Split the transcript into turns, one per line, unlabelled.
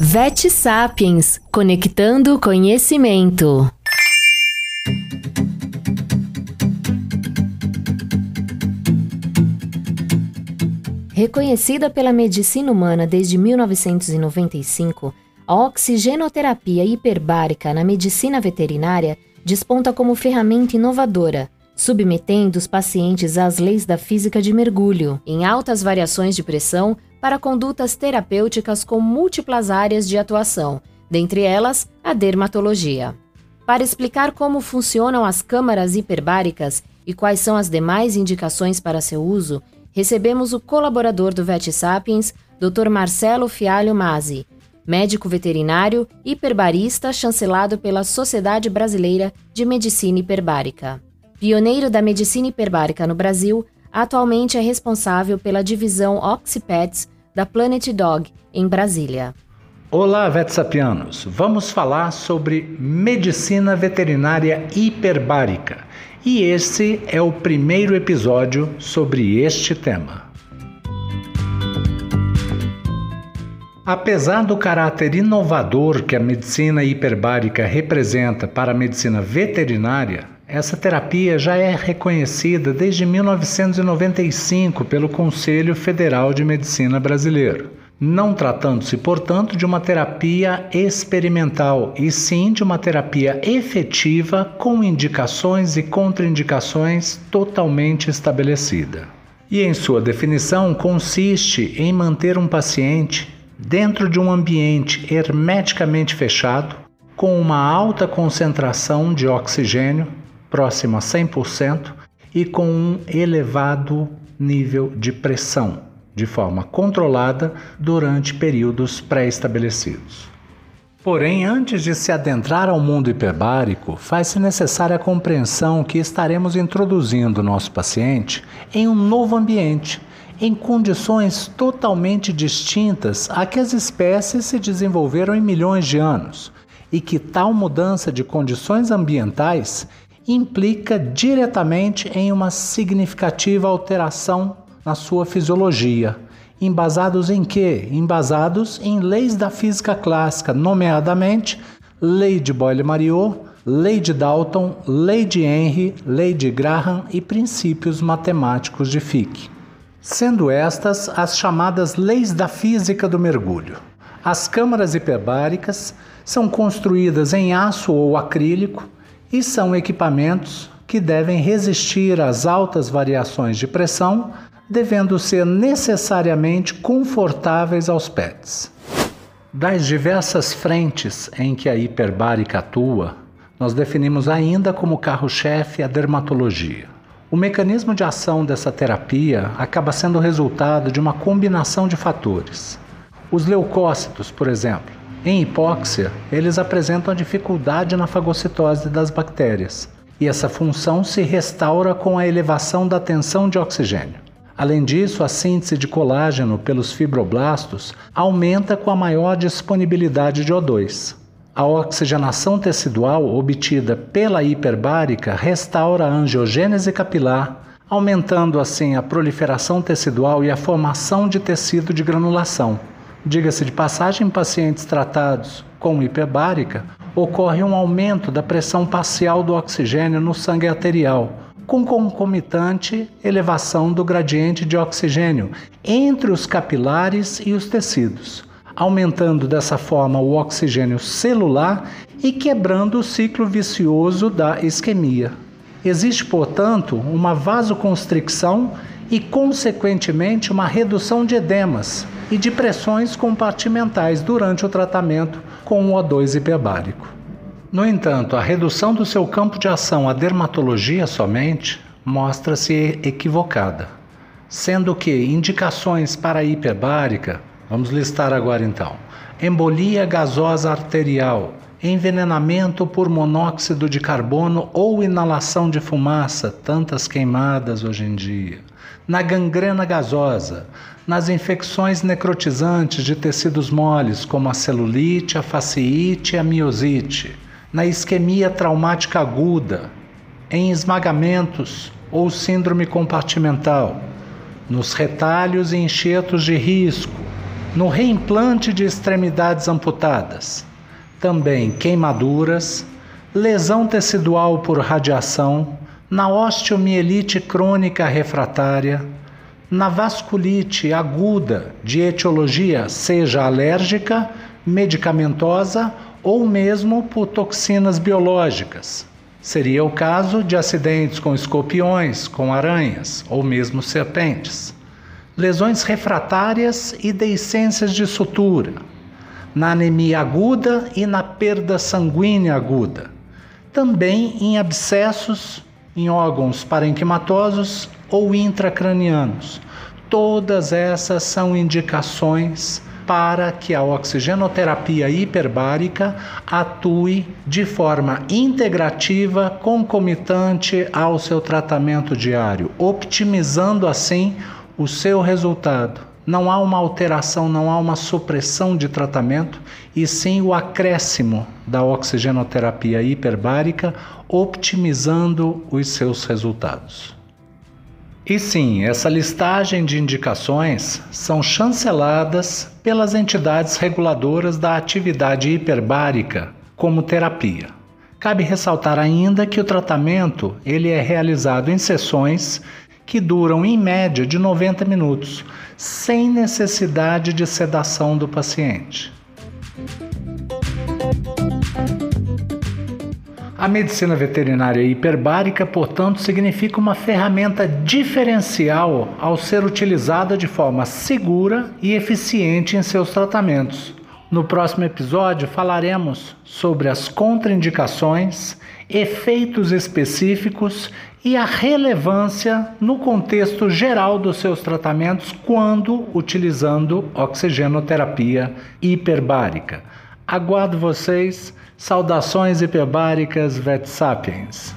Vet Sapiens Conectando Conhecimento. Reconhecida pela medicina humana desde 1995, a oxigenoterapia hiperbárica na medicina veterinária desponta como ferramenta inovadora, submetendo os pacientes às leis da física de mergulho, em altas variações de pressão, para condutas terapêuticas com múltiplas áreas de atuação, dentre elas a dermatologia. Para explicar como funcionam as câmaras hiperbáricas e quais são as demais indicações para seu uso, recebemos o colaborador do Vet Sapiens, Dr. Marcelo Fialho Masi, médico veterinário hiperbarista chancelado pela Sociedade Brasileira de Medicina Hiperbárica. Pioneiro da medicina hiperbárica no Brasil, atualmente é responsável pela divisão Oxipets da Planet Dog, em Brasília.
Olá, vetsapianos! Vamos falar sobre medicina veterinária hiperbárica e esse é o primeiro episódio sobre este tema. Apesar do caráter inovador que a medicina hiperbárica representa para a medicina veterinária, essa terapia já é reconhecida desde 1995 pelo Conselho Federal de Medicina Brasileiro não tratando-se, portanto, de uma terapia experimental, e sim de uma terapia efetiva com indicações e contraindicações totalmente estabelecida. E em sua definição consiste em manter um paciente dentro de um ambiente hermeticamente fechado, com uma alta concentração de oxigênio, próximo a 100%, e com um elevado nível de pressão de forma controlada durante períodos pré-estabelecidos. Porém, antes de se adentrar ao mundo hiperbárico, faz-se necessária a compreensão que estaremos introduzindo nosso paciente em um novo ambiente, em condições totalmente distintas a que as espécies se desenvolveram em milhões de anos, e que tal mudança de condições ambientais implica diretamente em uma significativa alteração na sua fisiologia. Embasados em quê? Embasados em leis da física clássica, nomeadamente lei de Boyle-Mariot, lei de Dalton, lei de Henry, lei de Graham e princípios matemáticos de Fick. Sendo estas as chamadas leis da física do mergulho. As câmaras hiperbáricas são construídas em aço ou acrílico e são equipamentos que devem resistir às altas variações de pressão devendo ser necessariamente confortáveis aos pets. Das diversas frentes em que a hiperbárica atua, nós definimos ainda como carro-chefe a dermatologia. O mecanismo de ação dessa terapia acaba sendo resultado de uma combinação de fatores. Os leucócitos, por exemplo, em hipóxia, eles apresentam dificuldade na fagocitose das bactérias, e essa função se restaura com a elevação da tensão de oxigênio. Além disso, a síntese de colágeno pelos fibroblastos aumenta com a maior disponibilidade de O2. A oxigenação tecidual obtida pela hiperbárica restaura a angiogênese capilar, aumentando assim a proliferação tecidual e a formação de tecido de granulação. Diga-se de passagem, em pacientes tratados com hiperbárica, ocorre um aumento da pressão parcial do oxigênio no sangue arterial, com concomitante elevação do gradiente de oxigênio entre os capilares e os tecidos, aumentando dessa forma o oxigênio celular e quebrando o ciclo vicioso da isquemia. Existe, portanto, uma vasoconstricção e, consequentemente, uma redução de edemas e de pressões compartimentais durante o tratamento com o O2 hiperbárico. No entanto, a redução do seu campo de ação à dermatologia somente mostra-se equivocada, sendo que indicações para a hiperbárica, vamos listar agora então: embolia gasosa arterial, envenenamento por monóxido de carbono ou inalação de fumaça, tantas queimadas hoje em dia, na gangrena gasosa, nas infecções necrotizantes de tecidos moles, como a celulite, a fasciite e a miosite na isquemia traumática aguda, em esmagamentos ou síndrome compartimental, nos retalhos e enxertos de risco, no reimplante de extremidades amputadas, também queimaduras, lesão tecidual por radiação, na osteomielite crônica refratária, na vasculite aguda de etiologia, seja alérgica, medicamentosa ou mesmo por toxinas biológicas. Seria o caso de acidentes com escorpiões, com aranhas ou mesmo serpentes. Lesões refratárias e deiscências de sutura, na anemia aguda e na perda sanguínea aguda. Também em abscessos em órgãos parenquimatosos ou intracranianos. Todas essas são indicações para que a oxigenoterapia hiperbárica atue de forma integrativa, concomitante ao seu tratamento diário, optimizando assim o seu resultado. Não há uma alteração, não há uma supressão de tratamento, e sim o acréscimo da oxigenoterapia hiperbárica, optimizando os seus resultados. E sim, essa listagem de indicações são chanceladas pelas entidades reguladoras da atividade hiperbárica como terapia. Cabe ressaltar ainda que o tratamento ele é realizado em sessões que duram em média de 90 minutos, sem necessidade de sedação do paciente. A medicina veterinária hiperbárica, portanto, significa uma ferramenta diferencial ao ser utilizada de forma segura e eficiente em seus tratamentos. No próximo episódio falaremos sobre as contraindicações, efeitos específicos e a relevância no contexto geral dos seus tratamentos quando utilizando oxigenoterapia hiperbárica. Aguardo vocês Saudações hiperbáricas Vet Sapiens.